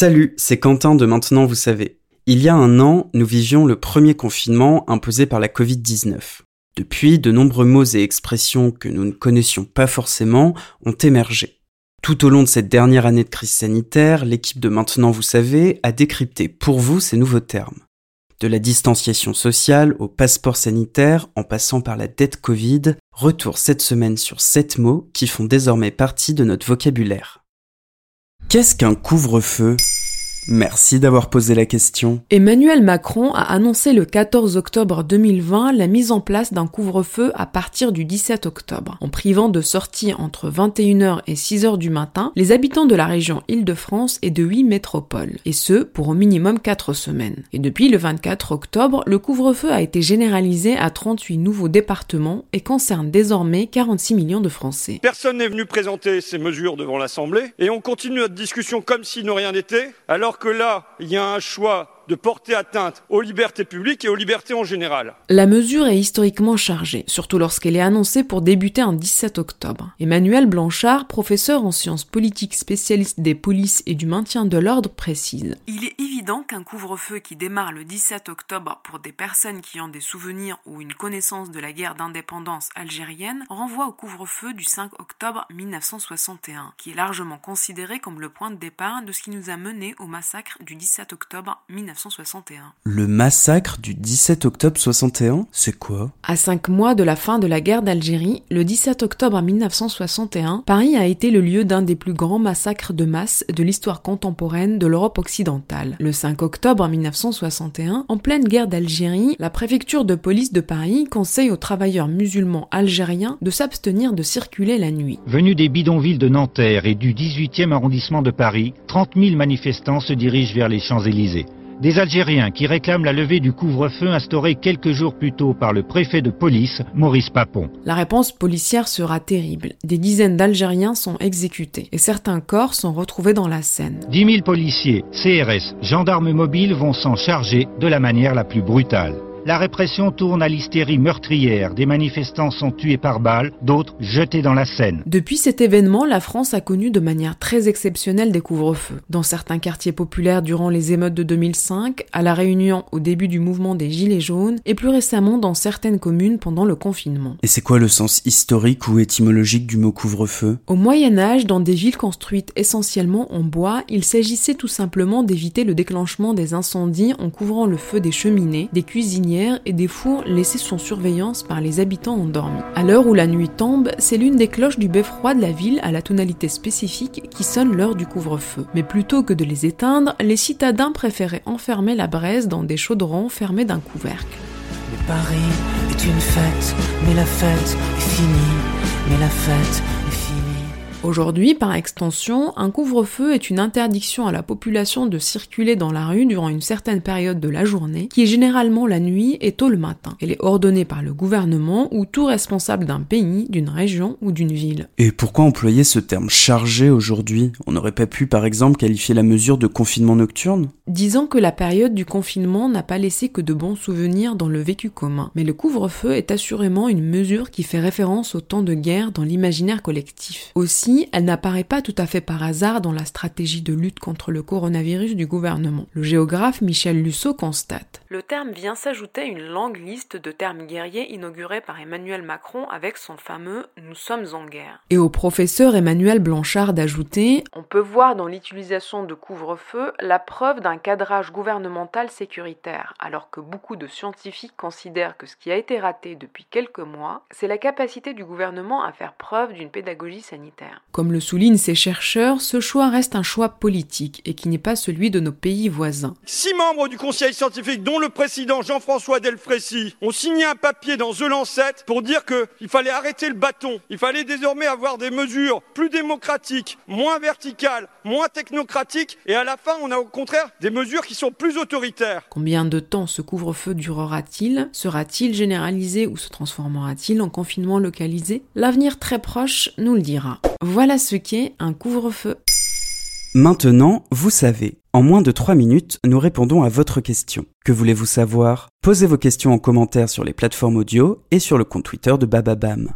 Salut, c'est Quentin de Maintenant vous savez. Il y a un an, nous vivions le premier confinement imposé par la Covid-19. Depuis, de nombreux mots et expressions que nous ne connaissions pas forcément ont émergé. Tout au long de cette dernière année de crise sanitaire, l'équipe de Maintenant vous savez a décrypté pour vous ces nouveaux termes. De la distanciation sociale au passeport sanitaire en passant par la dette Covid, retour cette semaine sur sept mots qui font désormais partie de notre vocabulaire. Qu'est-ce qu'un couvre-feu? Merci d'avoir posé la question. Emmanuel Macron a annoncé le 14 octobre 2020 la mise en place d'un couvre-feu à partir du 17 octobre. En privant de sortie entre 21h et 6h du matin, les habitants de la région Île-de-France et de 8 métropoles, et ce pour au minimum 4 semaines. Et depuis le 24 octobre, le couvre-feu a été généralisé à 38 nouveaux départements et concerne désormais 46 millions de Français. Personne n'est venu présenter ces mesures devant l'Assemblée et on continue notre discussion comme si ne rien n'était, alors que là, il y a un choix de porter atteinte aux libertés publiques et aux libertés en général. La mesure est historiquement chargée, surtout lorsqu'elle est annoncée pour débuter en 17 octobre. Emmanuel Blanchard, professeur en sciences politiques spécialiste des polices et du maintien de l'ordre, précise. Il est évident qu'un couvre-feu qui démarre le 17 octobre pour des personnes qui ont des souvenirs ou une connaissance de la guerre d'indépendance algérienne renvoie au couvre-feu du 5 octobre 1961, qui est largement considéré comme le point de départ de ce qui nous a mené au massacre du 17 octobre 1961. Le massacre du 17 octobre 61, c'est quoi? À cinq mois de la fin de la guerre d'Algérie, le 17 octobre 1961, Paris a été le lieu d'un des plus grands massacres de masse de l'histoire contemporaine de l'Europe occidentale. Le 5 octobre 1961, en pleine guerre d'Algérie, la préfecture de police de Paris conseille aux travailleurs musulmans algériens de s'abstenir de circuler la nuit. Venus des bidonvilles de Nanterre et du 18e arrondissement de Paris, 30 000 manifestants se dirigent vers les Champs-Élysées. Des Algériens qui réclament la levée du couvre-feu instauré quelques jours plus tôt par le préfet de police, Maurice Papon. La réponse policière sera terrible. Des dizaines d'Algériens sont exécutés et certains corps sont retrouvés dans la Seine. 10 000 policiers, CRS, gendarmes mobiles vont s'en charger de la manière la plus brutale. La répression tourne à l'hystérie meurtrière. Des manifestants sont tués par balles, d'autres jetés dans la Seine. Depuis cet événement, la France a connu de manière très exceptionnelle des couvre-feux. Dans certains quartiers populaires durant les émeutes de 2005, à La Réunion au début du mouvement des Gilets jaunes, et plus récemment dans certaines communes pendant le confinement. Et c'est quoi le sens historique ou étymologique du mot couvre-feu? Au Moyen Âge, dans des villes construites essentiellement en bois, il s'agissait tout simplement d'éviter le déclenchement des incendies en couvrant le feu des cheminées, des et des fours laissés sous surveillance par les habitants endormis. À l'heure où la nuit tombe, c'est l'une des cloches du beffroi de la ville à la tonalité spécifique qui sonne l'heure du couvre-feu. Mais plutôt que de les éteindre, les citadins préféraient enfermer la braise dans des chaudrons fermés d'un couvercle. Aujourd'hui, par extension, un couvre-feu est une interdiction à la population de circuler dans la rue durant une certaine période de la journée, qui est généralement la nuit et tôt le matin. Elle est ordonnée par le gouvernement ou tout responsable d'un pays, d'une région ou d'une ville. Et pourquoi employer ce terme chargé aujourd'hui? On n'aurait pas pu par exemple qualifier la mesure de confinement nocturne? Disons que la période du confinement n'a pas laissé que de bons souvenirs dans le vécu commun, mais le couvre-feu est assurément une mesure qui fait référence au temps de guerre dans l'imaginaire collectif. Aussi, elle n'apparaît pas tout à fait par hasard dans la stratégie de lutte contre le coronavirus du gouvernement. Le géographe Michel Lusso constate. Le terme vient s'ajouter à une longue liste de termes guerriers inaugurés par Emmanuel Macron avec son fameux Nous sommes en guerre. Et au professeur Emmanuel Blanchard d'ajouter On peut voir dans l'utilisation de couvre-feu la preuve d'un cadrage gouvernemental sécuritaire, alors que beaucoup de scientifiques considèrent que ce qui a été raté depuis quelques mois, c'est la capacité du gouvernement à faire preuve d'une pédagogie sanitaire. Comme le soulignent ces chercheurs, ce choix reste un choix politique et qui n'est pas celui de nos pays voisins. Six membres du conseil scientifique, dont le président Jean-François Delfrécy, ont signé un papier dans The Lancet pour dire qu'il fallait arrêter le bâton. Il fallait désormais avoir des mesures plus démocratiques, moins verticales, moins technocratiques et à la fin, on a au contraire des mesures qui sont plus autoritaires. Combien de temps ce couvre-feu durera-t-il? Sera-t-il généralisé ou se transformera-t-il en confinement localisé? L'avenir très proche nous le dira. Voilà ce qu'est un couvre-feu. Maintenant, vous savez. En moins de 3 minutes, nous répondons à votre question. Que voulez-vous savoir? Posez vos questions en commentaire sur les plateformes audio et sur le compte Twitter de Bababam.